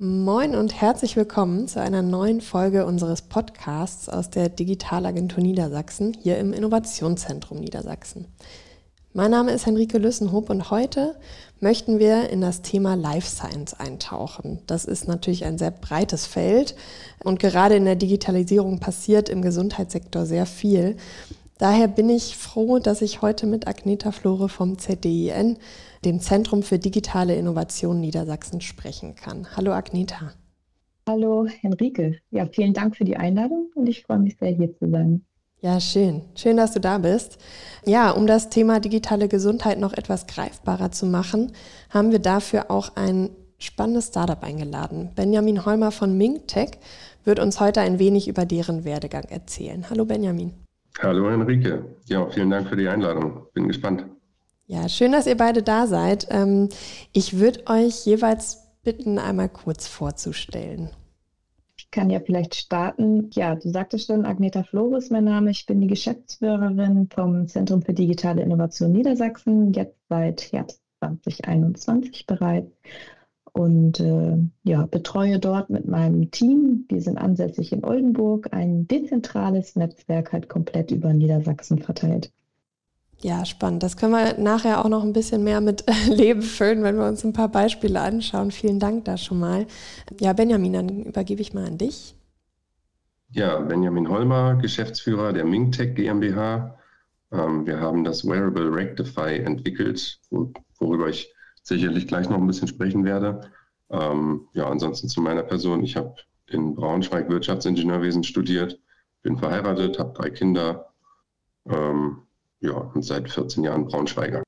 Moin und herzlich willkommen zu einer neuen Folge unseres Podcasts aus der Digitalagentur Niedersachsen hier im Innovationszentrum Niedersachsen. Mein Name ist Henrike Lüssenhoop und heute möchten wir in das Thema Life Science eintauchen. Das ist natürlich ein sehr breites Feld und gerade in der Digitalisierung passiert im Gesundheitssektor sehr viel. Daher bin ich froh, dass ich heute mit Agneta Flore vom ZDIN, dem Zentrum für digitale Innovation Niedersachsen, sprechen kann. Hallo Agneta. Hallo Henrike. Ja, vielen Dank für die Einladung und ich freue mich sehr, hier zu sein. Ja, schön. Schön, dass du da bist. Ja, um das Thema digitale Gesundheit noch etwas greifbarer zu machen, haben wir dafür auch ein spannendes Startup eingeladen. Benjamin Holmer von MingTech wird uns heute ein wenig über deren Werdegang erzählen. Hallo Benjamin. Hallo Henrike. Ja, vielen Dank für die Einladung. Bin gespannt. Ja, schön, dass ihr beide da seid. Ähm, ich würde euch jeweils bitten, einmal kurz vorzustellen. Ich kann ja vielleicht starten. Ja, du sagtest schon, Agneta Flores ist mein Name. Ich bin die Geschäftsführerin vom Zentrum für digitale Innovation Niedersachsen, jetzt seit Herbst 2021 bereits und äh, ja, betreue dort mit meinem Team, wir sind ansässig in Oldenburg, ein dezentrales Netzwerk halt komplett über Niedersachsen verteilt. Ja, spannend. Das können wir nachher auch noch ein bisschen mehr mit Leben füllen, wenn wir uns ein paar Beispiele anschauen. Vielen Dank da schon mal. Ja, Benjamin, dann übergebe ich mal an dich. Ja, Benjamin Holmer, Geschäftsführer der Mingtech GmbH. Ähm, wir haben das Wearable Rectify entwickelt, worüber ich sicherlich gleich noch ein bisschen sprechen werde. Ähm, ja, ansonsten zu meiner Person. Ich habe in Braunschweig Wirtschaftsingenieurwesen studiert, bin verheiratet, habe drei Kinder. Ähm, ja, und seit 14 Jahren Braunschweiger.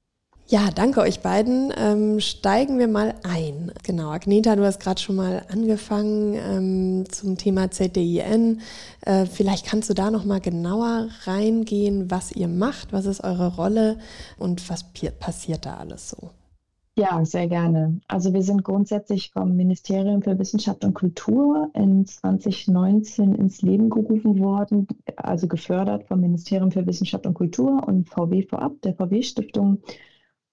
Ja, danke euch beiden. Ähm, steigen wir mal ein. Genau, Agneta, du hast gerade schon mal angefangen ähm, zum Thema ZDIN. Äh, vielleicht kannst du da noch mal genauer reingehen, was ihr macht, was ist eure Rolle und was passiert da alles so? Ja, sehr gerne. Also wir sind grundsätzlich vom Ministerium für Wissenschaft und Kultur in 2019 ins Leben gerufen worden, also gefördert vom Ministerium für Wissenschaft und Kultur und VW vorab, der VW-Stiftung,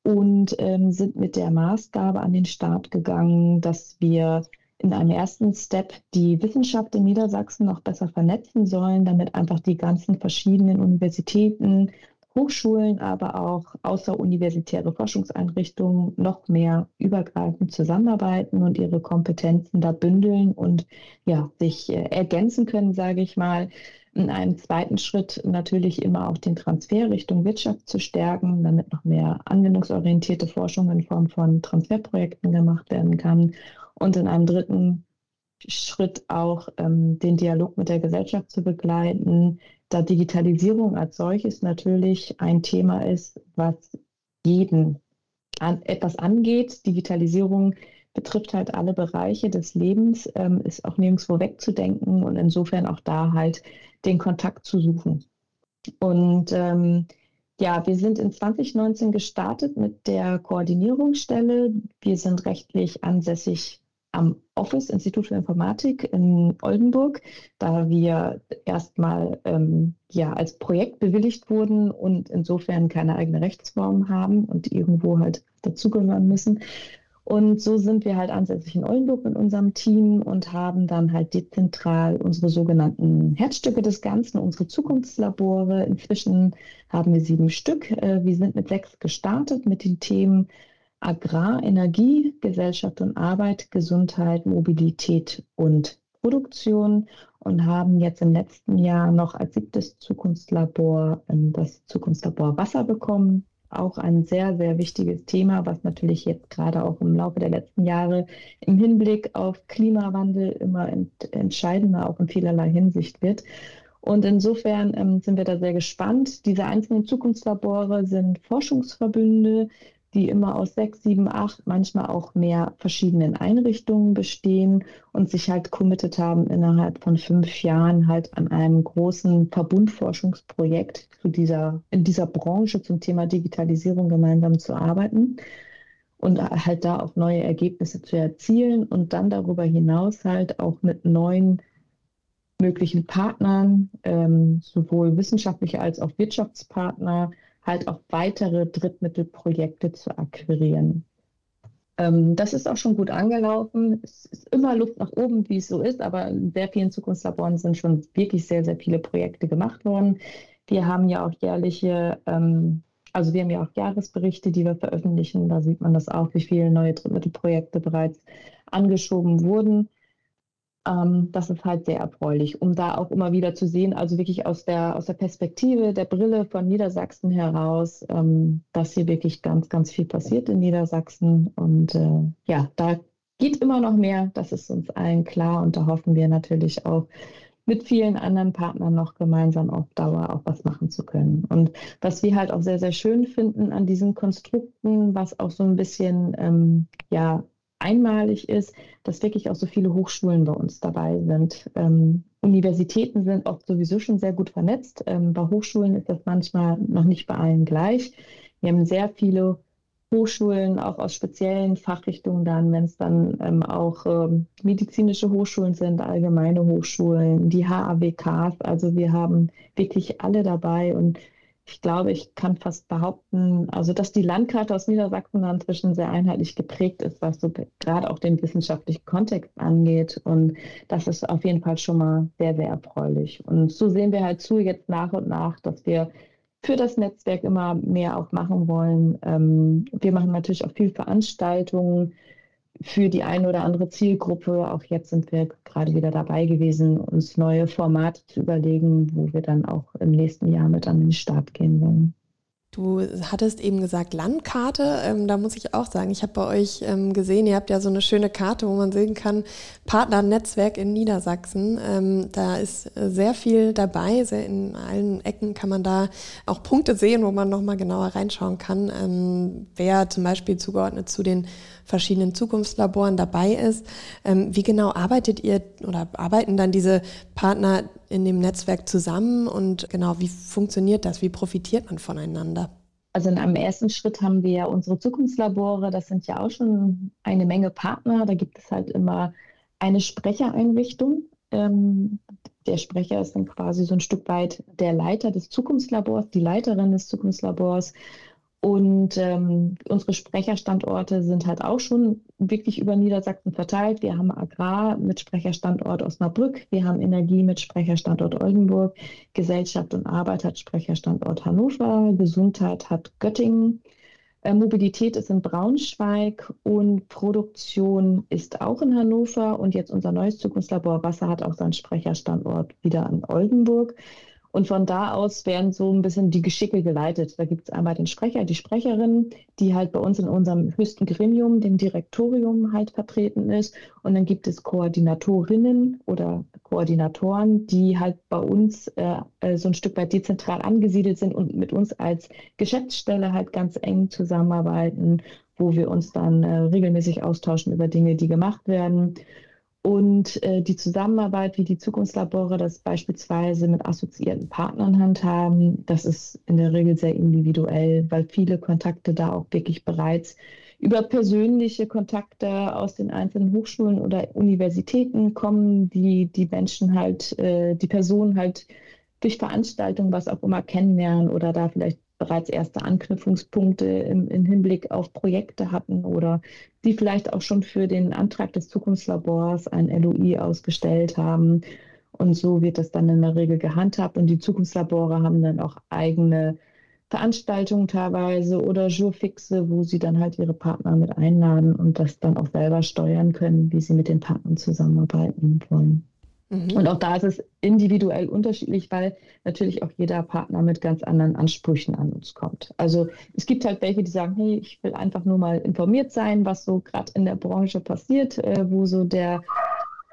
und ähm, sind mit der Maßgabe an den Start gegangen, dass wir in einem ersten Step die Wissenschaft in Niedersachsen noch besser vernetzen sollen, damit einfach die ganzen verschiedenen Universitäten, Hochschulen, aber auch außeruniversitäre Forschungseinrichtungen noch mehr übergreifend zusammenarbeiten und ihre Kompetenzen da bündeln und ja, sich äh, ergänzen können, sage ich mal. In einem zweiten Schritt natürlich immer auch den Transfer Richtung Wirtschaft zu stärken, damit noch mehr anwendungsorientierte Forschung in Form von Transferprojekten gemacht werden kann. Und in einem dritten Schritt auch ähm, den Dialog mit der Gesellschaft zu begleiten, da Digitalisierung als solches natürlich ein Thema ist, was jeden an, etwas angeht. Digitalisierung betrifft halt alle Bereiche des Lebens, ähm, ist auch nirgendwo wegzudenken und insofern auch da halt den Kontakt zu suchen. Und ähm, ja, wir sind in 2019 gestartet mit der Koordinierungsstelle. Wir sind rechtlich ansässig am Office Institut für Informatik in Oldenburg, da wir erstmal ähm, ja, als Projekt bewilligt wurden und insofern keine eigene Rechtsform haben und irgendwo halt dazugehören müssen. Und so sind wir halt ansässig in Oldenburg mit unserem Team und haben dann halt dezentral unsere sogenannten Herzstücke des Ganzen, unsere Zukunftslabore. Inzwischen haben wir sieben Stück. Äh, wir sind mit sechs gestartet mit den Themen Agrar, Energie, Gesellschaft und Arbeit, Gesundheit, Mobilität und Produktion und haben jetzt im letzten Jahr noch als siebtes Zukunftslabor ähm, das Zukunftslabor Wasser bekommen. Auch ein sehr, sehr wichtiges Thema, was natürlich jetzt gerade auch im Laufe der letzten Jahre im Hinblick auf Klimawandel immer ent entscheidender auch in vielerlei Hinsicht wird. Und insofern ähm, sind wir da sehr gespannt. Diese einzelnen Zukunftslabore sind Forschungsverbünde, die immer aus sechs, sieben, acht, manchmal auch mehr verschiedenen Einrichtungen bestehen und sich halt committed haben, innerhalb von fünf Jahren halt an einem großen Verbundforschungsprojekt zu dieser, in dieser Branche zum Thema Digitalisierung gemeinsam zu arbeiten und halt da auch neue Ergebnisse zu erzielen und dann darüber hinaus halt auch mit neuen möglichen Partnern, ähm, sowohl wissenschaftliche als auch Wirtschaftspartner, halt auch weitere Drittmittelprojekte zu akquirieren. Ähm, das ist auch schon gut angelaufen. Es ist immer Luft nach oben, wie es so ist, aber in sehr vielen Zukunftslaboren sind schon wirklich sehr, sehr viele Projekte gemacht worden. Wir haben ja auch jährliche, ähm, also wir haben ja auch Jahresberichte, die wir veröffentlichen. Da sieht man das auch, wie viele neue Drittmittelprojekte bereits angeschoben wurden. Ähm, das ist halt sehr erfreulich, um da auch immer wieder zu sehen, also wirklich aus der, aus der Perspektive der Brille von Niedersachsen heraus, ähm, dass hier wirklich ganz, ganz viel passiert in Niedersachsen. Und äh, ja, da geht immer noch mehr, das ist uns allen klar und da hoffen wir natürlich auch, mit vielen anderen Partnern noch gemeinsam auf Dauer auch was machen zu können. Und was wir halt auch sehr, sehr schön finden an diesen Konstrukten, was auch so ein bisschen ähm, ja, einmalig ist, dass wirklich auch so viele Hochschulen bei uns dabei sind. Ähm, Universitäten sind auch sowieso schon sehr gut vernetzt. Ähm, bei Hochschulen ist das manchmal noch nicht bei allen gleich. Wir haben sehr viele Hochschulen, auch aus speziellen Fachrichtungen dann, wenn es dann ähm, auch ähm, medizinische Hochschulen sind, allgemeine Hochschulen, die HAWKs. Also wir haben wirklich alle dabei und ich glaube, ich kann fast behaupten, also dass die Landkarte aus Niedersachsen inzwischen sehr einheitlich geprägt ist, was so gerade auch den wissenschaftlichen Kontext angeht. Und das ist auf jeden Fall schon mal sehr, sehr erfreulich. Und so sehen wir halt zu jetzt nach und nach, dass wir für das Netzwerk immer mehr auch machen wollen. Ähm, wir machen natürlich auch viel Veranstaltungen für die eine oder andere Zielgruppe. Auch jetzt sind wir gerade wieder dabei gewesen, uns neue Formate zu überlegen, wo wir dann auch im nächsten Jahr mit an den Start gehen wollen. Du hattest eben gesagt Landkarte. Ähm, da muss ich auch sagen, ich habe bei euch ähm, gesehen, ihr habt ja so eine schöne Karte, wo man sehen kann, Partnernetzwerk in Niedersachsen. Ähm, da ist äh, sehr viel dabei. Sehr in allen Ecken kann man da auch Punkte sehen, wo man nochmal genauer reinschauen kann, ähm, wer zum Beispiel zugeordnet zu den verschiedenen Zukunftslaboren dabei ist. Ähm, wie genau arbeitet ihr oder arbeiten dann diese Partner in dem Netzwerk zusammen und genau, wie funktioniert das? Wie profitiert man voneinander? Also in einem ersten Schritt haben wir ja unsere Zukunftslabore, das sind ja auch schon eine Menge Partner. Da gibt es halt immer eine Sprechereinrichtung. Ähm, der Sprecher ist dann quasi so ein Stück weit der Leiter des Zukunftslabors, die Leiterin des Zukunftslabors. Und ähm, unsere Sprecherstandorte sind halt auch schon wirklich über Niedersachsen verteilt. Wir haben Agrar mit Sprecherstandort Osnabrück, wir haben Energie mit Sprecherstandort Oldenburg, Gesellschaft und Arbeit hat Sprecherstandort Hannover, Gesundheit hat Göttingen, äh, Mobilität ist in Braunschweig und Produktion ist auch in Hannover. Und jetzt unser neues Zukunftslabor Wasser hat auch seinen Sprecherstandort wieder in Oldenburg. Und von da aus werden so ein bisschen die Geschicke geleitet. Da gibt es einmal den Sprecher, die Sprecherin, die halt bei uns in unserem höchsten Gremium, dem Direktorium, halt vertreten ist. Und dann gibt es Koordinatorinnen oder Koordinatoren, die halt bei uns äh, äh, so ein Stück weit dezentral angesiedelt sind und mit uns als Geschäftsstelle halt ganz eng zusammenarbeiten, wo wir uns dann äh, regelmäßig austauschen über Dinge, die gemacht werden. Und äh, die Zusammenarbeit, wie die Zukunftslabore das beispielsweise mit assoziierten Partnern handhaben, das ist in der Regel sehr individuell, weil viele Kontakte da auch wirklich bereits über persönliche Kontakte aus den einzelnen Hochschulen oder Universitäten kommen, die die Menschen halt, äh, die Personen halt durch Veranstaltungen, was auch immer kennenlernen oder da vielleicht bereits erste Anknüpfungspunkte im, im, Hinblick auf Projekte hatten oder die vielleicht auch schon für den Antrag des Zukunftslabors ein LOI ausgestellt haben. Und so wird das dann in der Regel gehandhabt. Und die Zukunftslabore haben dann auch eigene Veranstaltungen teilweise oder Jourfixe, wo sie dann halt ihre Partner mit einladen und das dann auch selber steuern können, wie sie mit den Partnern zusammenarbeiten wollen. Mhm. Und auch da ist es individuell unterschiedlich, weil natürlich auch jeder Partner mit ganz anderen Ansprüchen an uns kommt. Also es gibt halt welche, die sagen, hey, ich will einfach nur mal informiert sein, was so gerade in der Branche passiert, äh, wo so der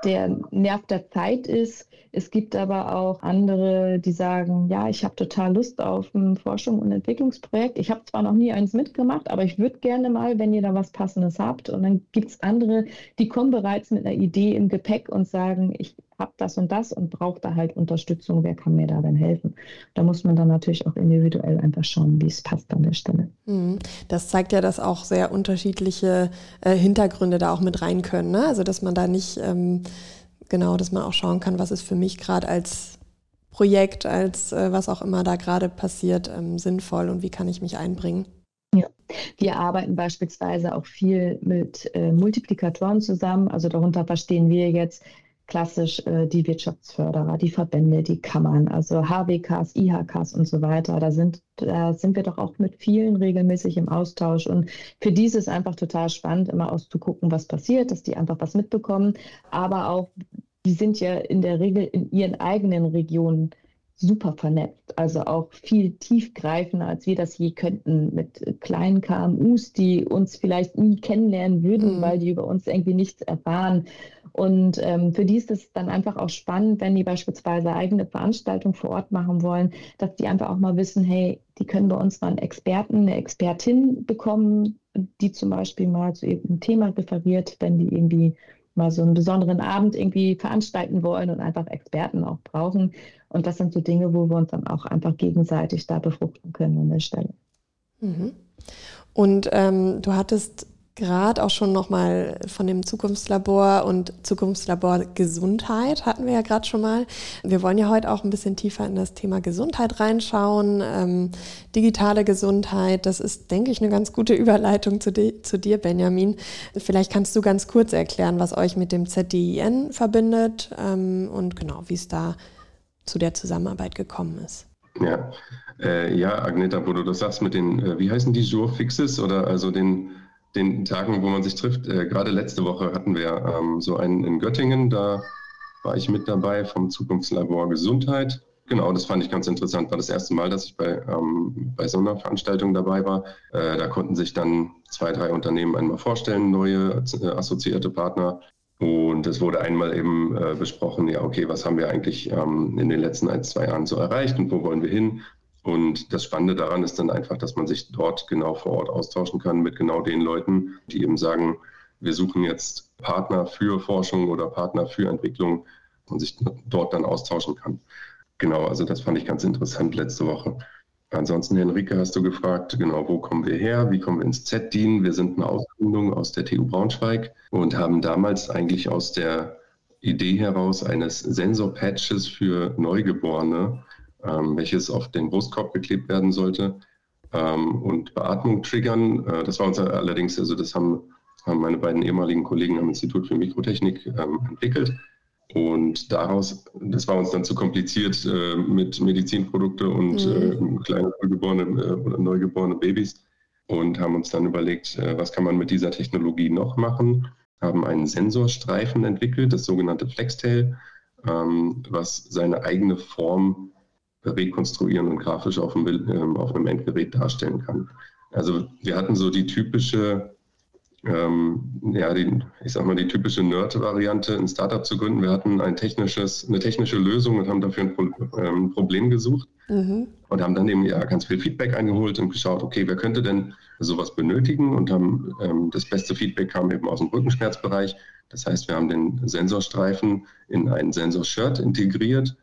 der Nerv der Zeit ist. Es gibt aber auch andere, die sagen, ja, ich habe total Lust auf ein Forschung- und Entwicklungsprojekt. Ich habe zwar noch nie eins mitgemacht, aber ich würde gerne mal, wenn ihr da was Passendes habt. Und dann gibt es andere, die kommen bereits mit einer Idee im Gepäck und sagen, ich habe das und das und brauche da halt Unterstützung. Wer kann mir da denn helfen? Da muss man dann natürlich auch individuell einfach schauen, wie es passt an der Stelle. Mhm. Das zeigt ja, dass auch sehr unterschiedliche äh, Hintergründe da auch mit rein können. Ne? Also dass man da nicht ähm, genau, dass man auch schauen kann, was ist für mich gerade als Projekt, als äh, was auch immer da gerade passiert, ähm, sinnvoll und wie kann ich mich einbringen. Ja, Wir arbeiten beispielsweise auch viel mit äh, Multiplikatoren zusammen. Also darunter verstehen wir jetzt klassisch äh, die Wirtschaftsförderer, die Verbände, die Kammern, also HWKs, IHKs und so weiter. Da sind, da sind wir doch auch mit vielen regelmäßig im Austausch. Und für die ist es einfach total spannend, immer auszugucken, was passiert, dass die einfach was mitbekommen. Aber auch, die sind ja in der Regel in ihren eigenen Regionen super vernetzt, also auch viel tiefgreifender, als wir das je könnten, mit kleinen KMUs, die uns vielleicht nie kennenlernen würden, mhm. weil die über uns irgendwie nichts erfahren. Und ähm, für die ist es dann einfach auch spannend, wenn die beispielsweise eigene Veranstaltungen vor Ort machen wollen, dass die einfach auch mal wissen, hey, die können bei uns mal einen Experten, eine Expertin bekommen, die zum Beispiel mal zu irgendeinem Thema referiert, wenn die irgendwie mal so einen besonderen Abend irgendwie veranstalten wollen und einfach Experten auch brauchen. Und das sind so Dinge, wo wir uns dann auch einfach gegenseitig da befruchten können an der Stelle. Mhm. Und ähm, du hattest gerade auch schon nochmal von dem Zukunftslabor und Zukunftslabor Gesundheit hatten wir ja gerade schon mal. Wir wollen ja heute auch ein bisschen tiefer in das Thema Gesundheit reinschauen. Ähm, digitale Gesundheit, das ist, denke ich, eine ganz gute Überleitung zu, di zu dir, Benjamin. Vielleicht kannst du ganz kurz erklären, was euch mit dem ZDIN verbindet ähm, und genau, wie es da zu der Zusammenarbeit gekommen ist. Ja, äh, ja, Agneta, wo du das sagst mit den, äh, wie heißen die, Jour-Fixes oder also den den Tagen, wo man sich trifft. Äh, gerade letzte Woche hatten wir ähm, so einen in Göttingen, da war ich mit dabei vom Zukunftslabor Gesundheit. Genau, das fand ich ganz interessant. War das erste Mal, dass ich bei, ähm, bei so einer Veranstaltung dabei war. Äh, da konnten sich dann zwei, drei Unternehmen einmal vorstellen, neue äh, assoziierte Partner. Und es wurde einmal eben äh, besprochen, ja, okay, was haben wir eigentlich ähm, in den letzten ein, zwei Jahren so erreicht und wo wollen wir hin? Und das Spannende daran ist dann einfach, dass man sich dort genau vor Ort austauschen kann mit genau den Leuten, die eben sagen, wir suchen jetzt Partner für Forschung oder Partner für Entwicklung und sich dort dann austauschen kann. Genau, also das fand ich ganz interessant letzte Woche. Ansonsten, Henrike, hast du gefragt, genau, wo kommen wir her? Wie kommen wir ins Z-Dienen? Wir sind eine Ausgründung aus der TU Braunschweig und haben damals eigentlich aus der Idee heraus eines Sensor-Patches für Neugeborene welches auf den Brustkorb geklebt werden sollte ähm, und Beatmung triggern. Äh, das war uns allerdings, also das haben, haben, meine beiden ehemaligen Kollegen am Institut für Mikrotechnik ähm, entwickelt. Und daraus, das war uns dann zu kompliziert äh, mit Medizinprodukte und mhm. äh, kleine neugeborene oder neugeborene Babys und haben uns dann überlegt, was kann man mit dieser Technologie noch machen. Haben einen Sensorstreifen entwickelt, das sogenannte Flextail, ähm, was seine eigene Form rekonstruieren und grafisch auf einem, ähm, auf einem Endgerät darstellen kann. Also wir hatten so die typische, ähm, ja, die, ich sag mal, die typische Nerd-Variante, ein Startup zu gründen. Wir hatten ein technisches, eine technische Lösung und haben dafür ein, Pro, ähm, Problem gesucht mhm. und haben dann eben ja ganz viel Feedback eingeholt und geschaut, okay, wer könnte denn sowas benötigen und haben ähm, das beste Feedback kam eben aus dem Rückenschmerzbereich. Das heißt, wir haben den Sensorstreifen in ein Sensorshirt integriert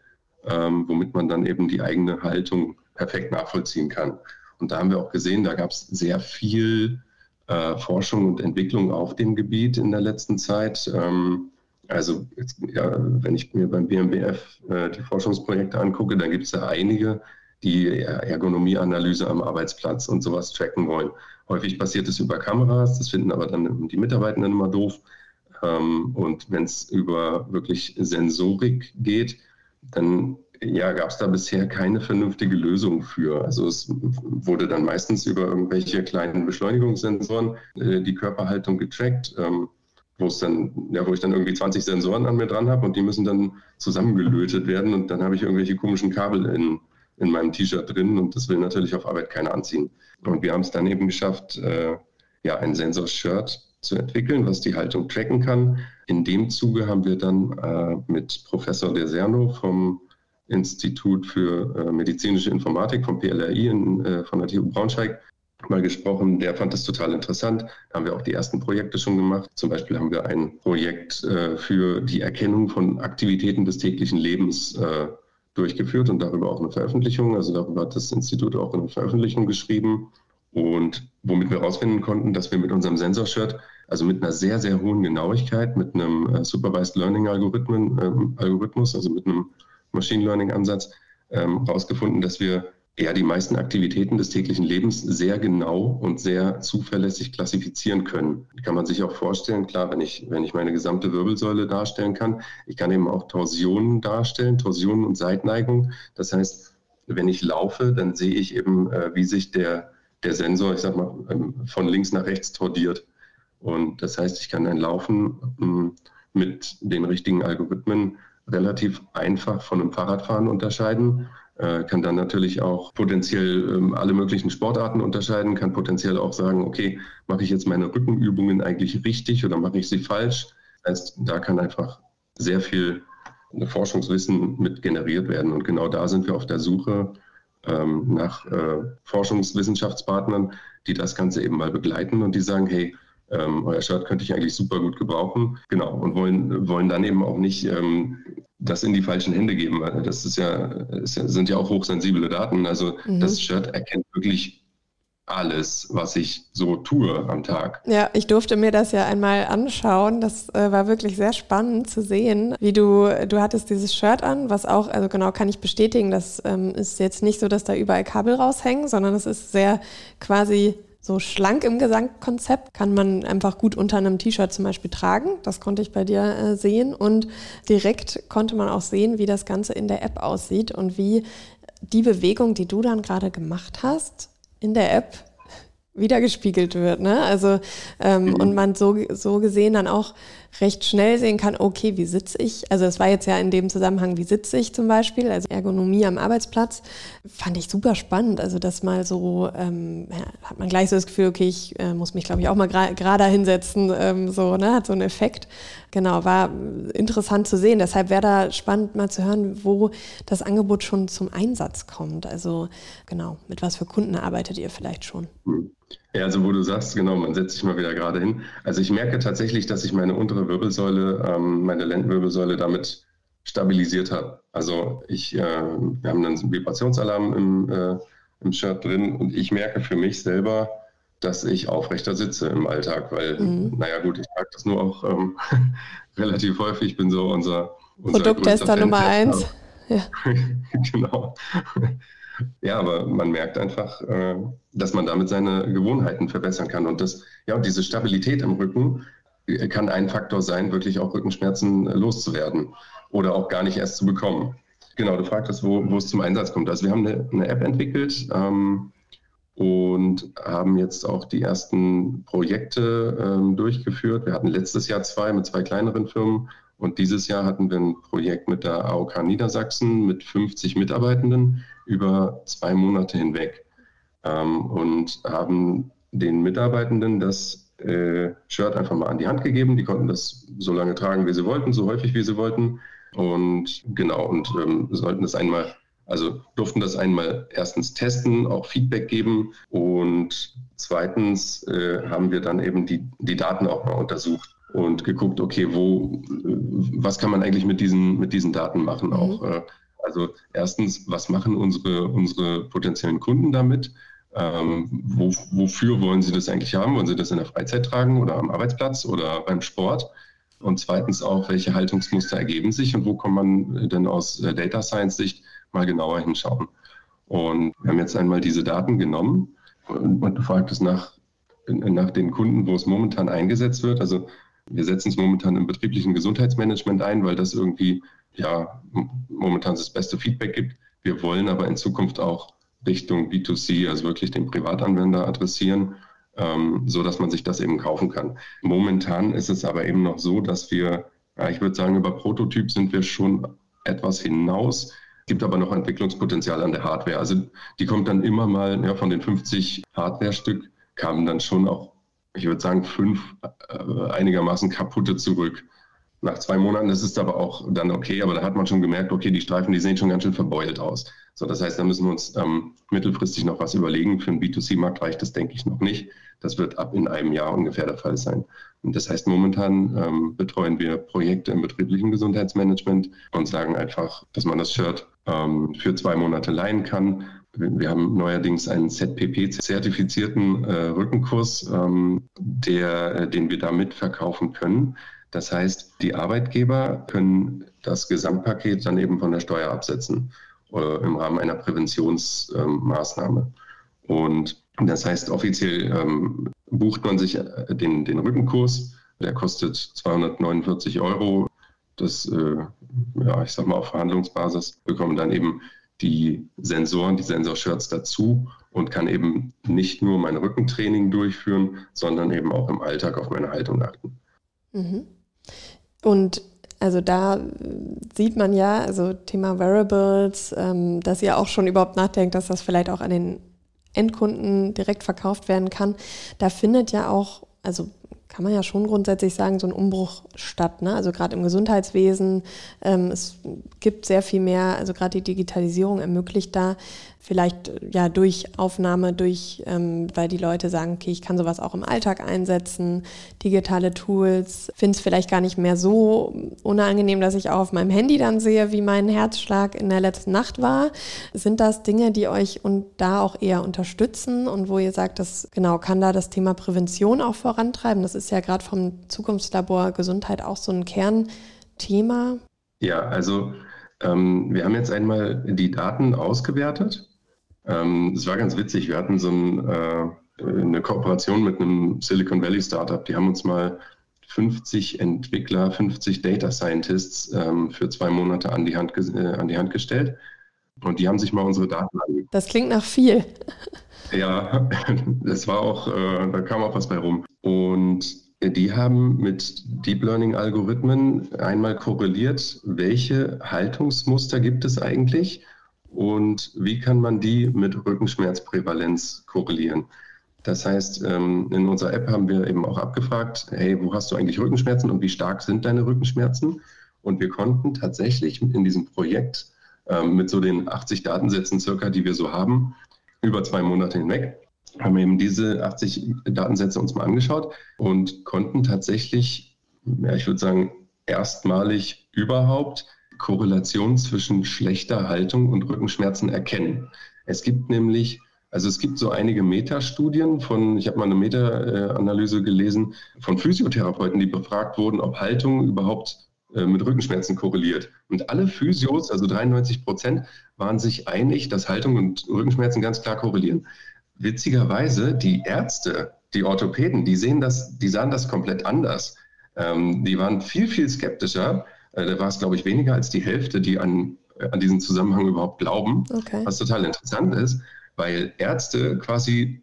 ähm, womit man dann eben die eigene Haltung perfekt nachvollziehen kann. Und da haben wir auch gesehen, da gab es sehr viel äh, Forschung und Entwicklung auf dem Gebiet in der letzten Zeit. Ähm, also jetzt, ja, wenn ich mir beim BMBF äh, die Forschungsprojekte angucke, dann gibt es ja einige, die Ergonomieanalyse am Arbeitsplatz und sowas tracken wollen. Häufig passiert es über Kameras, das finden aber dann die Mitarbeitenden immer doof. Ähm, und wenn es über wirklich Sensorik geht, dann ja, gab es da bisher keine vernünftige Lösung für. Also es wurde dann meistens über irgendwelche kleinen Beschleunigungssensoren äh, die Körperhaltung getrackt, ähm, wo dann, ja, wo ich dann irgendwie 20 Sensoren an mir dran habe und die müssen dann zusammengelötet werden und dann habe ich irgendwelche komischen Kabel in, in meinem T-Shirt drin und das will natürlich auf Arbeit keiner anziehen. Und wir haben es dann eben geschafft, äh, ja, ein Sensorshirt zu entwickeln, was die Haltung tracken kann. In dem Zuge haben wir dann äh, mit Professor Deserno vom Institut für äh, medizinische Informatik vom PLRI in, äh, von der TU Braunschweig mal gesprochen. Der fand das total interessant. Da haben wir auch die ersten Projekte schon gemacht. Zum Beispiel haben wir ein Projekt äh, für die Erkennung von Aktivitäten des täglichen Lebens äh, durchgeführt und darüber auch eine Veröffentlichung. Also darüber hat das Institut auch eine Veröffentlichung geschrieben. Und womit wir herausfinden konnten, dass wir mit unserem Sensorshirt, also mit einer sehr, sehr hohen Genauigkeit, mit einem äh, Supervised Learning ähm, Algorithmus, also mit einem Machine Learning Ansatz, herausgefunden, ähm, dass wir ja die meisten Aktivitäten des täglichen Lebens sehr genau und sehr zuverlässig klassifizieren können. Kann man sich auch vorstellen, klar, wenn ich, wenn ich meine gesamte Wirbelsäule darstellen kann, ich kann eben auch Torsionen darstellen, Torsionen und Seitneigung. Das heißt, wenn ich laufe, dann sehe ich eben, äh, wie sich der, der Sensor, ich sag mal, ähm, von links nach rechts tordiert. Und das heißt, ich kann ein Laufen ähm, mit den richtigen Algorithmen relativ einfach von einem Fahrradfahren unterscheiden äh, kann dann natürlich auch potenziell ähm, alle möglichen Sportarten unterscheiden, kann potenziell auch sagen, okay, mache ich jetzt meine Rückenübungen eigentlich richtig oder mache ich sie falsch? Das heißt, da kann einfach sehr viel Forschungswissen mit generiert werden. Und genau da sind wir auf der Suche ähm, nach äh, Forschungswissenschaftspartnern, die das Ganze eben mal begleiten und die sagen, hey, ähm, euer Shirt könnte ich eigentlich super gut gebrauchen. Genau. Und wollen, wollen dann eben auch nicht ähm, das in die falschen Hände geben. Das ist ja, ist ja sind ja auch hochsensible Daten. Also mhm. das Shirt erkennt wirklich alles, was ich so tue am Tag. Ja, ich durfte mir das ja einmal anschauen. Das äh, war wirklich sehr spannend zu sehen, wie du, du hattest dieses Shirt an, was auch, also genau kann ich bestätigen, das ähm, ist jetzt nicht so, dass da überall Kabel raushängen, sondern es ist sehr quasi so schlank im Gesamtkonzept, kann man einfach gut unter einem T-Shirt zum Beispiel tragen. Das konnte ich bei dir äh, sehen. Und direkt konnte man auch sehen, wie das Ganze in der App aussieht und wie die Bewegung, die du dann gerade gemacht hast, in der App wiedergespiegelt wird. Ne? Also ähm, mhm. und man so, so gesehen dann auch recht schnell sehen kann, okay, wie sitze ich? Also es war jetzt ja in dem Zusammenhang, wie sitze ich zum Beispiel, also Ergonomie am Arbeitsplatz, fand ich super spannend. Also das mal so, ähm, ja, hat man gleich so das Gefühl, okay, ich äh, muss mich, glaube ich, auch mal gerade hinsetzen, ähm, so, ne, hat so einen Effekt. Genau, war interessant zu sehen. Deshalb wäre da spannend mal zu hören, wo das Angebot schon zum Einsatz kommt. Also genau, mit was für Kunden arbeitet ihr vielleicht schon? Mhm. Ja, also wo du sagst, genau, man setzt sich mal wieder gerade hin. Also ich merke tatsächlich, dass ich meine untere Wirbelsäule, ähm, meine Lendenwirbelsäule damit stabilisiert habe. Also ich, äh, wir haben dann einen Vibrationsalarm im, äh, im Shirt drin und ich merke für mich selber, dass ich aufrechter sitze im Alltag, weil, mhm. naja gut, ich trage das nur auch ähm, relativ häufig. Ich bin so unser, unser Produkttester Nummer eins. Ja. genau. Ja, aber man merkt einfach, äh, dass man damit seine Gewohnheiten verbessern kann. Und das, ja, und diese Stabilität im Rücken äh, kann ein Faktor sein, wirklich auch Rückenschmerzen äh, loszuwerden oder auch gar nicht erst zu bekommen. Genau, du fragtest, wo, wo es zum Einsatz kommt. Also wir haben eine, eine App entwickelt ähm, und haben jetzt auch die ersten Projekte ähm, durchgeführt. Wir hatten letztes Jahr zwei mit zwei kleineren Firmen und dieses Jahr hatten wir ein Projekt mit der AOK Niedersachsen mit 50 Mitarbeitenden über zwei Monate hinweg ähm, und haben den Mitarbeitenden das äh, Shirt einfach mal an die Hand gegeben. Die konnten das so lange tragen, wie sie wollten, so häufig, wie sie wollten. Und genau, und ähm, sollten das einmal, also durften das einmal erstens testen, auch Feedback geben. Und zweitens äh, haben wir dann eben die, die Daten auch mal untersucht und geguckt, okay, wo, was kann man eigentlich mit diesen, mit diesen Daten machen mhm. auch. Äh, also erstens, was machen unsere, unsere potenziellen Kunden damit? Ähm, wo, wofür wollen sie das eigentlich haben? Wollen sie das in der Freizeit tragen oder am Arbeitsplatz oder beim Sport? Und zweitens auch, welche Haltungsmuster ergeben sich und wo kann man denn aus Data Science Sicht mal genauer hinschauen? Und wir haben jetzt einmal diese Daten genommen und, und du fragtest nach, nach den Kunden, wo es momentan eingesetzt wird. Also wir setzen es momentan im betrieblichen Gesundheitsmanagement ein, weil das irgendwie ja momentan das beste Feedback gibt. Wir wollen aber in Zukunft auch Richtung B2C, also wirklich den Privatanwender adressieren, ähm, so dass man sich das eben kaufen kann. Momentan ist es aber eben noch so, dass wir, ja, ich würde sagen, über Prototyp sind wir schon etwas hinaus. Es gibt aber noch Entwicklungspotenzial an der Hardware. Also die kommt dann immer mal, ja, von den 50 Hardware-Stück kamen dann schon auch ich würde sagen, fünf äh, einigermaßen kaputte zurück. Nach zwei Monaten ist es aber auch dann okay, aber da hat man schon gemerkt, okay, die Streifen, die sehen schon ganz schön verbeult aus. So, das heißt, da müssen wir uns ähm, mittelfristig noch was überlegen. Für den B2C-Markt reicht das, denke ich, noch nicht. Das wird ab in einem Jahr ungefähr der Fall sein. Und das heißt, momentan ähm, betreuen wir Projekte im betrieblichen Gesundheitsmanagement und sagen einfach, dass man das Shirt ähm, für zwei Monate leihen kann wir haben neuerdings einen ZPP-zertifizierten äh, Rückenkurs, ähm, der, äh, den wir damit verkaufen können. Das heißt, die Arbeitgeber können das Gesamtpaket dann eben von der Steuer absetzen. äh, im Rahmen einer Präventionsmaßnahme. Ähm, und das heißt, offiziell ähm, bucht man sich äh, den, den Rückenkurs. Der kostet 249 Euro. Das, äh, ja, ich sag mal, auf Verhandlungsbasis bekommen dann eben die Sensoren, die Sensorshirts dazu und kann eben nicht nur mein Rückentraining durchführen, sondern eben auch im Alltag auf meine Haltung achten. Mhm. Und also da sieht man ja, also Thema Wearables, ähm, dass ihr auch schon überhaupt nachdenkt, dass das vielleicht auch an den Endkunden direkt verkauft werden kann. Da findet ja auch, also kann man ja schon grundsätzlich sagen, so ein Umbruch statt. Ne? Also gerade im Gesundheitswesen, ähm, es gibt sehr viel mehr, also gerade die Digitalisierung ermöglicht da vielleicht ja durch Aufnahme, durch, ähm, weil die Leute sagen, okay, ich kann sowas auch im Alltag einsetzen, digitale Tools, finde es vielleicht gar nicht mehr so unangenehm, dass ich auch auf meinem Handy dann sehe, wie mein Herzschlag in der letzten Nacht war. Sind das Dinge, die euch und da auch eher unterstützen und wo ihr sagt, das genau kann da das Thema Prävention auch vorantreiben? Das ist ja gerade vom Zukunftslabor Gesundheit auch so ein Kernthema. Ja, also ähm, wir haben jetzt einmal die Daten ausgewertet ähm, es war ganz witzig. Wir hatten so ein, äh, eine Kooperation mit einem Silicon Valley Startup. Die haben uns mal 50 Entwickler, 50 Data Scientists ähm, für zwei Monate an die, Hand, äh, an die Hand gestellt. Und die haben sich mal unsere Daten angeguckt. Das klingt nach viel. Ja, das war auch, äh, da kam auch was bei rum. Und die haben mit Deep Learning Algorithmen einmal korreliert, welche Haltungsmuster gibt es eigentlich und wie kann man die mit Rückenschmerzprävalenz korrelieren. Das heißt, ähm, in unserer App haben wir eben auch abgefragt, hey, wo hast du eigentlich Rückenschmerzen und wie stark sind deine Rückenschmerzen? Und wir konnten tatsächlich in diesem Projekt ähm, mit so den 80 Datensätzen circa, die wir so haben, über zwei Monate hinweg, haben wir eben diese 80 Datensätze uns mal angeschaut und konnten tatsächlich, ja, ich würde sagen, erstmalig überhaupt Korrelation zwischen schlechter Haltung und Rückenschmerzen erkennen. Es gibt nämlich, also es gibt so einige Metastudien von, ich habe mal eine Meta-Analyse gelesen, von Physiotherapeuten, die befragt wurden, ob Haltung überhaupt äh, mit Rückenschmerzen korreliert. Und alle Physios, also 93 Prozent, waren sich einig, dass Haltung und Rückenschmerzen ganz klar korrelieren. Witzigerweise, die Ärzte, die Orthopäden, die sehen das, die sahen das komplett anders. Ähm, die waren viel, viel skeptischer da war es, glaube ich, weniger als die Hälfte, die an, äh, an diesen Zusammenhang überhaupt glauben. Okay. Was total interessant ist, weil Ärzte quasi,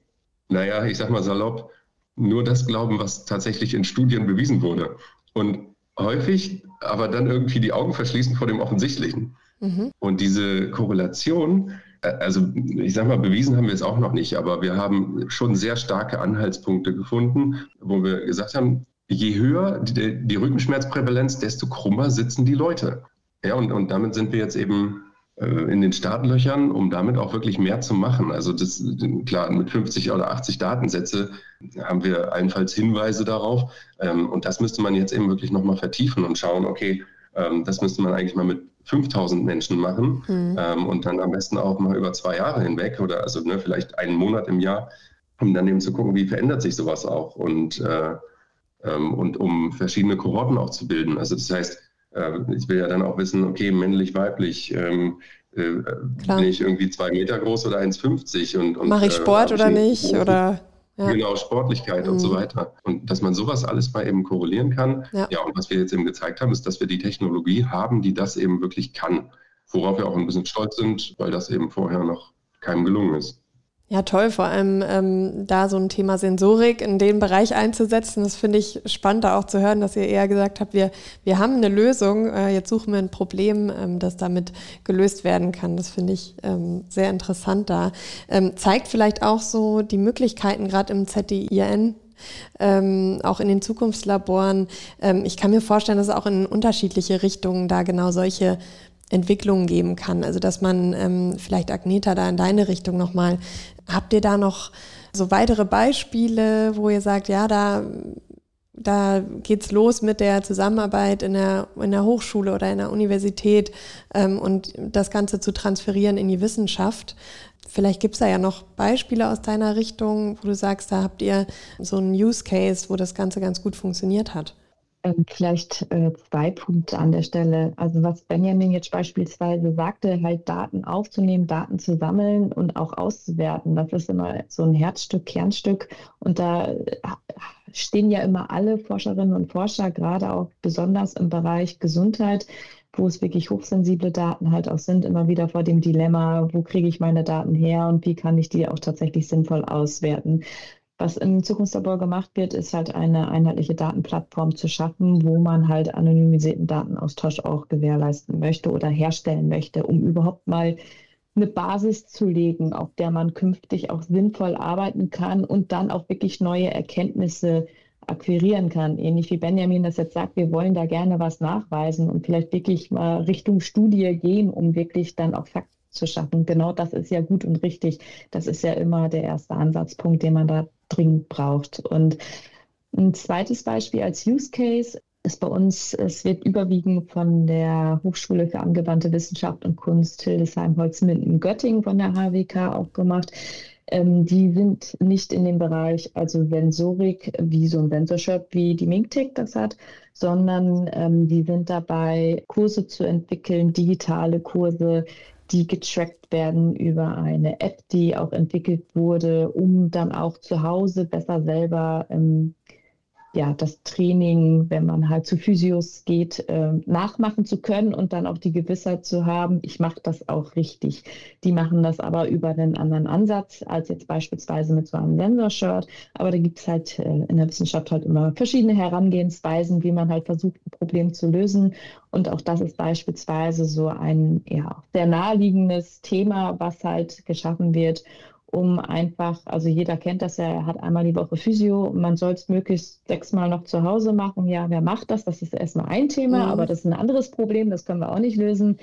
naja, ich sag mal salopp, nur das glauben, was tatsächlich in Studien bewiesen wurde. Und häufig aber dann irgendwie die Augen verschließen vor dem Offensichtlichen. Mhm. Und diese Korrelation, äh, also ich sag mal, bewiesen haben wir es auch noch nicht, aber wir haben schon sehr starke Anhaltspunkte gefunden, wo wir gesagt haben, je höher die, die Rückenschmerzprävalenz, desto krummer sitzen die Leute. Ja, und, und damit sind wir jetzt eben äh, in den Startlöchern, um damit auch wirklich mehr zu machen. Also das, klar, mit 50 oder 80 Datensätze haben wir allenfalls Hinweise darauf. Ähm, und das müsste man jetzt eben wirklich nochmal vertiefen und schauen, okay, ähm, das müsste man eigentlich mal mit 5000 Menschen machen mhm. und dann am besten auch mal über zwei Jahre hinweg oder also ne, vielleicht einen Monat im Jahr, um dann eben zu gucken, wie verändert sich sowas auch. Und äh, und um verschiedene Kohorten auch zu bilden. Also das heißt, äh, ich will ja dann auch wissen, okay, männlich, weiblich, ähm, äh, bin ich irgendwie zwei Meter groß oder 1,50 und, und mache ich äh, Sport äh, oder nicht oder ja. Genau, Sportlichkeit mhm. und so mhm. weiter. Und dass man sowas alles mal eben korrelieren kann. Ja. ja, und was wir jetzt eben gezeigt haben, ist, dass wir die Technologie haben, die das eben wirklich kann. Worauf wir auch ein bisschen stolz sind, weil das eben vorher noch keinem gelungen ist. Ja, toll, vor allem ähm, da so ein Thema Sensorik in den Bereich einzusetzen. Das finde ich spannend, da auch zu hören, dass ihr eher gesagt habt, wir, wir haben eine Lösung, äh, jetzt suchen wir ein Problem, ähm, das damit gelöst werden kann. Das finde ich ähm, sehr interessant da. Ähm, zeigt vielleicht auch so die Möglichkeiten gerade im ZDIN, ähm, auch in den Zukunftslaboren. Ähm, ich kann mir vorstellen, dass auch in unterschiedliche Richtungen da genau solche Entwicklungen geben kann. Also dass man ähm, vielleicht Agneta da in deine Richtung nochmal, habt ihr da noch so weitere Beispiele, wo ihr sagt, ja, da, da geht's los mit der Zusammenarbeit in der, in der Hochschule oder in der Universität ähm, und das Ganze zu transferieren in die Wissenschaft. Vielleicht gibt's da ja noch Beispiele aus deiner Richtung, wo du sagst, da habt ihr so einen Use Case, wo das Ganze ganz gut funktioniert hat. Ähm, vielleicht äh, zwei Punkte an der Stelle. Also was Benjamin jetzt beispielsweise sagte, halt Daten aufzunehmen, Daten zu sammeln und auch auszuwerten, das ist immer so ein Herzstück, Kernstück. Und da äh, stehen ja immer alle Forscherinnen und Forscher, gerade auch besonders im Bereich Gesundheit, wo es wirklich hochsensible Daten halt auch sind, immer wieder vor dem Dilemma, wo kriege ich meine Daten her und wie kann ich die auch tatsächlich sinnvoll auswerten. Was im Zukunftslabor gemacht wird, ist halt eine einheitliche Datenplattform zu schaffen, wo man halt anonymisierten Datenaustausch auch gewährleisten möchte oder herstellen möchte, um überhaupt mal eine Basis zu legen, auf der man künftig auch sinnvoll arbeiten kann und dann auch wirklich neue Erkenntnisse akquirieren kann. Ähnlich wie Benjamin das jetzt sagt, wir wollen da gerne was nachweisen und vielleicht wirklich mal Richtung Studie gehen, um wirklich dann auch Fakten zu schaffen. Genau das ist ja gut und richtig. Das ist ja immer der erste Ansatzpunkt, den man da dringend braucht. Und ein zweites Beispiel als Use Case ist bei uns, es wird überwiegend von der Hochschule für angewandte Wissenschaft und Kunst Hildesheim-Holzminden Göttingen von der HWK auch gemacht. Ähm, die sind nicht in dem Bereich, also Sensorik, wie so ein Sensorshop, wie die Mingtech das hat, sondern ähm, die sind dabei, Kurse zu entwickeln, digitale Kurse, die getrackt werden über eine App, die auch entwickelt wurde, um dann auch zu Hause besser selber ähm, ja, das Training, wenn man halt zu Physios geht, äh, nachmachen zu können und dann auch die Gewissheit zu haben, ich mache das auch richtig. Die machen das aber über einen anderen Ansatz als jetzt beispielsweise mit so einem Sensorshirt. Aber da gibt es halt äh, in der Wissenschaft halt immer verschiedene Herangehensweisen, wie man halt versucht, ein Problem zu lösen. Und auch das ist beispielsweise so ein ja, sehr naheliegendes Thema, was halt geschaffen wird, um einfach, also jeder kennt das ja, er hat einmal die Woche Physio, man soll es möglichst sechsmal noch zu Hause machen. Ja, wer macht das? Das ist erstmal ein Thema, mhm. aber das ist ein anderes Problem, das können wir auch nicht lösen.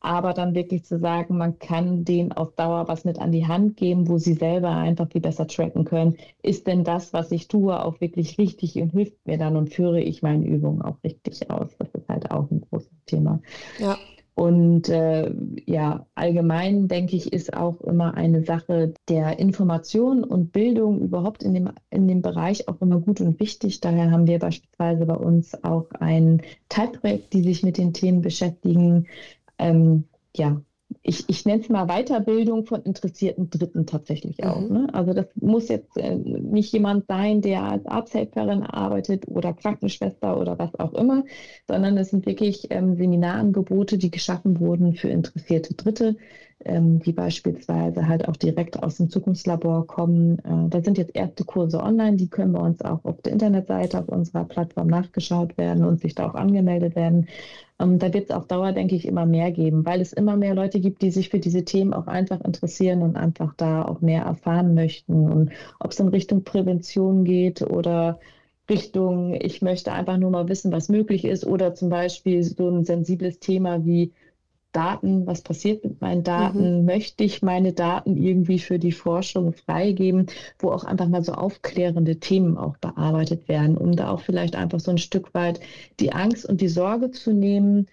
Aber dann wirklich zu sagen, man kann denen auf Dauer was mit an die Hand geben, wo sie selber einfach viel besser tracken können. Ist denn das, was ich tue, auch wirklich richtig und hilft mir dann und führe ich meine Übungen auch richtig aus? Das ist halt auch ein großes Thema. Ja. Und äh, ja, allgemein denke ich, ist auch immer eine Sache der Information und Bildung überhaupt in dem, in dem Bereich auch immer gut und wichtig. Daher haben wir beispielsweise bei uns auch ein Teilprojekt, die sich mit den Themen beschäftigen. Ähm, ja, ich, ich nenne es mal Weiterbildung von interessierten Dritten tatsächlich auch. Mhm. Ne? Also das muss jetzt äh, nicht jemand sein, der als Arzthelferin arbeitet oder Krankenschwester oder was auch immer, sondern es sind wirklich ähm, Seminarangebote, die geschaffen wurden für interessierte Dritte, die beispielsweise halt auch direkt aus dem Zukunftslabor kommen. Äh, da sind jetzt erste Kurse online, die können bei uns auch auf der Internetseite auf unserer Plattform nachgeschaut werden und sich da auch angemeldet werden. Ähm, da wird es auf Dauer, denke ich, immer mehr geben, weil es immer mehr Leute gibt, die sich für diese Themen auch einfach interessieren und einfach da auch mehr erfahren möchten. Und ob es in Richtung Prävention geht oder Richtung, ich möchte einfach nur mal wissen, was möglich ist, oder zum Beispiel so ein sensibles Thema wie Daten, was passiert mit meinen Daten, mhm. möchte ich meine Daten irgendwie für die Forschung freigeben, wo auch einfach mal so aufklärende Themen auch bearbeitet werden, um da auch vielleicht einfach so ein Stück weit die Angst und die Sorge zu nehmen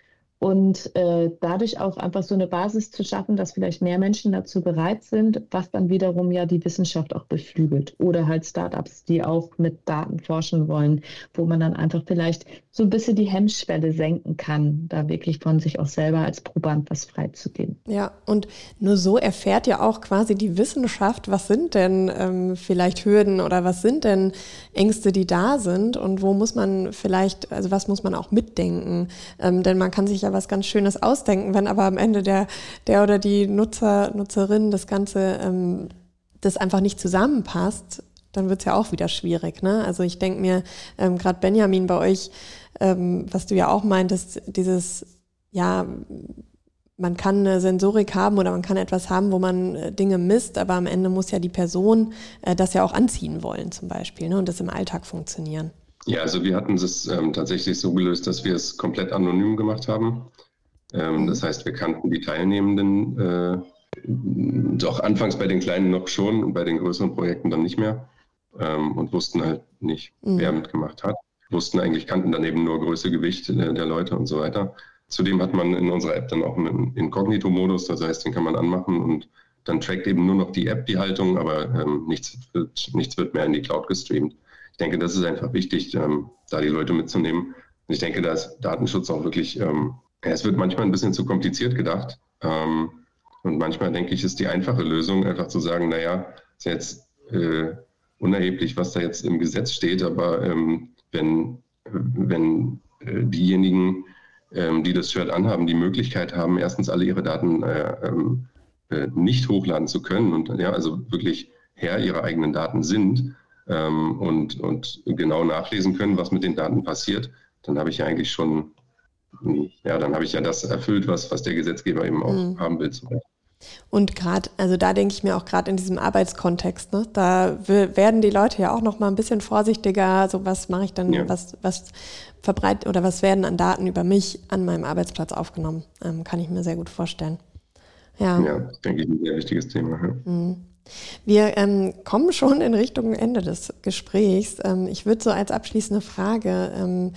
und äh, dadurch auch einfach so eine Basis zu schaffen, dass vielleicht mehr Menschen dazu bereit sind, was dann wiederum ja die Wissenschaft auch beflügelt. Oder halt Startups, die auch mit Daten forschen wollen, wo man dann einfach vielleicht so ein bisschen die Hemmschwelle senken kann, da wirklich von sich auch selber als Proband was freizugeben. Ja, und nur so erfährt ja auch quasi die Wissenschaft, was sind denn ähm, vielleicht Hürden oder was sind denn Ängste, die da sind und wo muss man vielleicht, also was muss man auch mitdenken. Ähm, denn man kann sich ja was ganz Schönes ausdenken, wenn aber am Ende der, der oder die Nutzer, Nutzerin das Ganze, ähm, das einfach nicht zusammenpasst, dann wird es ja auch wieder schwierig. Ne? Also ich denke mir, ähm, gerade Benjamin bei euch, ähm, was du ja auch meintest, dieses, ja, man kann eine Sensorik haben oder man kann etwas haben, wo man äh, Dinge misst, aber am Ende muss ja die Person äh, das ja auch anziehen wollen zum Beispiel ne? und das im Alltag funktionieren. Ja, also wir hatten es ähm, tatsächlich so gelöst, dass wir es komplett anonym gemacht haben. Ähm, das heißt, wir kannten die Teilnehmenden äh, doch anfangs bei den kleinen noch schon und bei den größeren Projekten dann nicht mehr ähm, und wussten halt nicht, mhm. wer mitgemacht hat. Wussten eigentlich, kannten dann eben nur Größe, Gewicht der, der Leute und so weiter. Zudem hat man in unserer App dann auch einen Inkognito-Modus, das heißt, den kann man anmachen und dann trackt eben nur noch die App die Haltung, aber ähm, nichts, wird, nichts wird mehr in die Cloud gestreamt. Ich denke, das ist einfach wichtig, ähm, da die Leute mitzunehmen. Und ich denke, da ist Datenschutz auch wirklich, ähm, es wird manchmal ein bisschen zu kompliziert gedacht. Ähm, und manchmal denke ich, ist die einfache Lösung einfach zu sagen, naja, ist jetzt äh, unerheblich, was da jetzt im Gesetz steht, aber ähm, wenn, wenn äh, diejenigen, ähm, die das Shirt anhaben, die Möglichkeit haben, erstens alle ihre Daten äh, ähm, äh, nicht hochladen zu können und ja, also wirklich Herr ihrer eigenen Daten sind ähm, und, und genau nachlesen können, was mit den Daten passiert, dann habe ich ja eigentlich schon, ja, dann habe ich ja das erfüllt, was, was der Gesetzgeber eben auch mhm. haben will. Und gerade, also da denke ich mir auch gerade in diesem Arbeitskontext, ne, da werden die Leute ja auch noch mal ein bisschen vorsichtiger. So was mache ich dann, ja. was, was verbreitet oder was werden an Daten über mich an meinem Arbeitsplatz aufgenommen? Ähm, kann ich mir sehr gut vorstellen. Ja, ja denke ich, ein sehr wichtiges Thema. Ja. Mhm. Wir ähm, kommen schon in Richtung Ende des Gesprächs. Ähm, ich würde so als abschließende Frage ähm,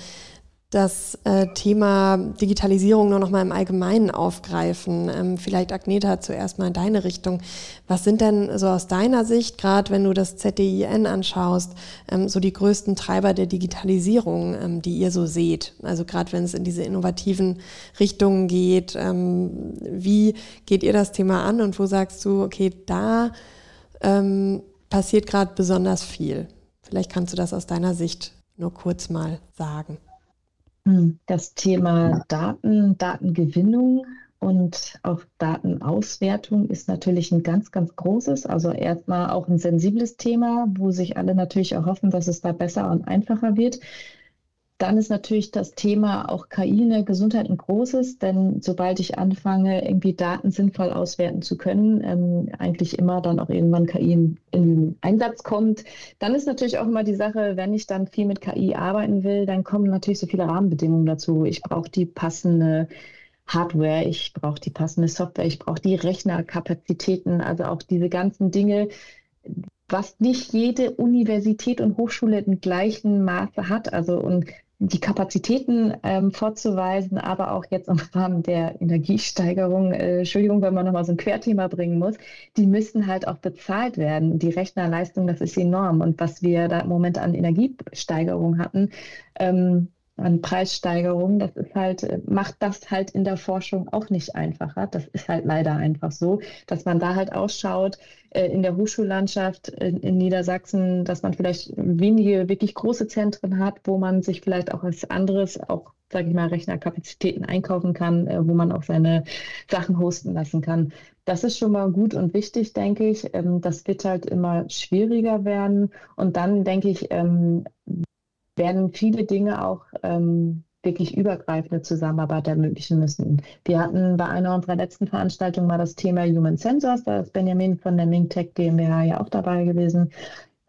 das äh, Thema Digitalisierung nur noch mal im Allgemeinen aufgreifen. Ähm, vielleicht Agneta zuerst mal in deine Richtung. Was sind denn so aus deiner Sicht, gerade wenn du das ZDIN anschaust, ähm, so die größten Treiber der Digitalisierung, ähm, die ihr so seht? Also gerade wenn es in diese innovativen Richtungen geht, ähm, wie geht ihr das Thema an und wo sagst du, okay, da ähm, passiert gerade besonders viel? Vielleicht kannst du das aus deiner Sicht nur kurz mal sagen. Hm, das Thema Daten, Datengewinnung und auch Datenauswertung ist natürlich ein ganz, ganz großes, also erstmal auch ein sensibles Thema, wo sich alle natürlich auch hoffen, dass es da besser und einfacher wird. Dann ist natürlich das Thema auch KI in der Gesundheit ein großes, denn sobald ich anfange, irgendwie Daten sinnvoll auswerten zu können, ähm, eigentlich immer dann auch irgendwann KI in, in, Einsatz kommt, dann ist natürlich auch immer die Sache, wenn ich dann viel mit KI arbeiten will, dann kommen natürlich so viele Rahmenbedingungen dazu. Ich brauche die passende Hardware, ich brauche die passende Software, ich brauche die Rechnerkapazitäten, also auch diese ganzen Dinge, was nicht jede Universität und Hochschule im gleichen Maße hat. Also und die Kapazitäten ähm, vorzuweisen, aber auch jetzt im Rahmen der Energiesteigerung, äh, Entschuldigung, wenn man nochmal so ein Querthema bringen muss, die müssen halt auch bezahlt werden. Die Rechnerleistung, das ist enorm. Und was wir da im Moment an Energiesteigerung hatten, ähm, an Preissteigerungen, das ist halt, äh, macht das halt in der Forschung auch nicht einfacher. Das ist halt leider einfach so, dass man da halt ausschaut äh, in der Hochschullandschaft in, in, Niedersachsen, dass man vielleicht wenige wirklich große Zentren hat, wo man sich vielleicht auch als anderes auch, sage ich mal, Rechnerkapazitäten einkaufen kann, äh, wo man auch seine Sachen hosten lassen kann. Das ist schon mal gut und wichtig, denke ich. Ähm, das wird halt immer schwieriger werden. Und dann denke ich, ähm, werden viele Dinge auch ähm, wirklich übergreifende Zusammenarbeit ermöglichen müssen. Wir hatten bei einer unserer letzten Veranstaltungen mal das Thema Human Sensors, da ist Benjamin von der Mingtech GmbH ja auch dabei gewesen.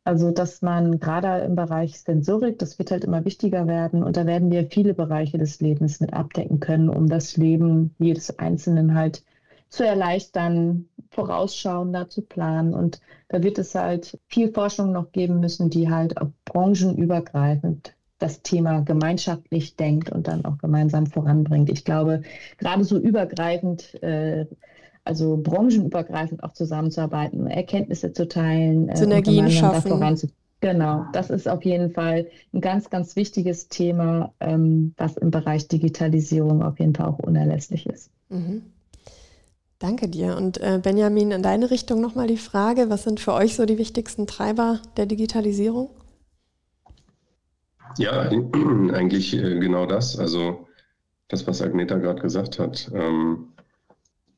Also, dass man gerade im Bereich Sensorik, das wird halt immer wichtiger werden und da werden wir viele Bereiche des Lebens mit abdecken können, um das Leben jedes Einzelnen halt zu erleichtern, vorausschauender zu planen. Und da wird es halt viel Forschung noch geben müssen, die halt auch branchenübergreifend das Thema gemeinschaftlich denkt und dann auch gemeinsam voranbringt. Ich glaube, gerade so übergreifend, äh, also branchenübergreifend auch zusammenzuarbeiten, Erkenntnisse zu teilen, äh, Synergien schaffen. Genau, das ist auf jeden Fall ein ganz, ganz wichtiges Thema, ähm, was im Bereich Digitalisierung auf jeden Fall auch unerlässlich ist. Mhm. Danke dir. Und äh, Benjamin, in deine Richtung nochmal die Frage, was sind für euch so die wichtigsten Treiber der Digitalisierung? Ja, eigentlich äh, genau das. Also das, was Agneta gerade gesagt hat. Ähm,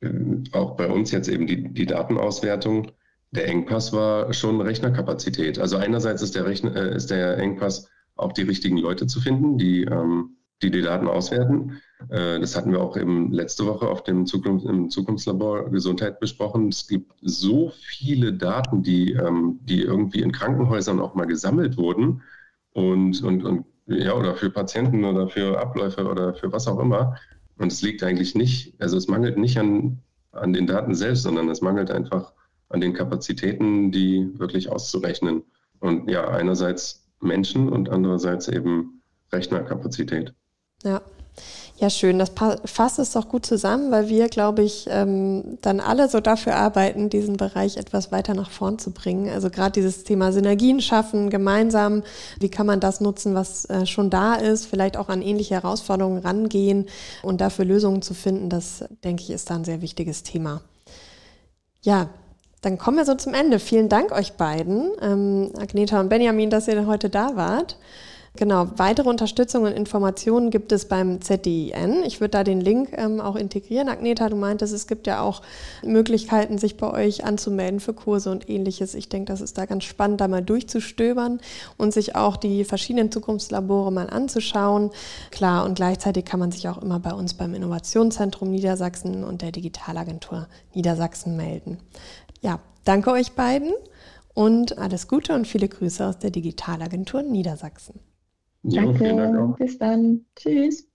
äh, auch bei uns jetzt eben die, die Datenauswertung. Der Engpass war schon Rechnerkapazität. Also einerseits ist der, Rechner, äh, ist der Engpass auch die richtigen Leute zu finden, die ähm, die die Daten auswerten. Äh, das hatten wir auch eben letzte Woche auf dem Zukunft, im Zukunftslabor Gesundheit besprochen. Es gibt so viele Daten, die, ähm, die irgendwie in Krankenhäusern auch mal gesammelt wurden und, und, und ja, oder für Patienten oder für Abläufe oder für was auch immer. Und es liegt eigentlich nicht, also es mangelt nicht an, an den Daten selbst, sondern es mangelt einfach an den Kapazitäten, die wirklich auszurechnen. Und ja, einerseits Menschen und andererseits eben Rechnerkapazität. Ja. Ja, schön. Das fasst es doch gut zusammen, weil wir, glaube ich, ähm, dann alle so dafür arbeiten, diesen Bereich etwas weiter nach vorn zu bringen. Also gerade dieses Thema Synergien schaffen, gemeinsam. Wie kann man das nutzen, was äh, schon da ist? Vielleicht auch an ähnliche Herausforderungen rangehen und dafür Lösungen zu finden. Das, denke ich, ist da ein sehr wichtiges Thema. Ja, dann kommen wir so zum Ende. Vielen Dank euch beiden, ähm, Agneta und Benjamin, dass ihr heute da wart. Genau, weitere Unterstützung und Informationen gibt es beim ZDIN. Ich würde da den Link ähm, auch integrieren. Agneta, du meintest, es gibt ja auch Möglichkeiten, sich bei euch anzumelden für Kurse und ähnliches. Ich denke, das ist da ganz spannend, da mal durchzustöbern und sich auch die verschiedenen Zukunftslabore mal anzuschauen. Klar, und gleichzeitig kann man sich auch immer bei uns beim Innovationszentrum Niedersachsen und der Digitalagentur Niedersachsen melden. Ja, danke euch beiden und alles Gute und viele Grüße aus der Digitalagentur Niedersachsen. Jo, Danke, bis dann. Tschüss.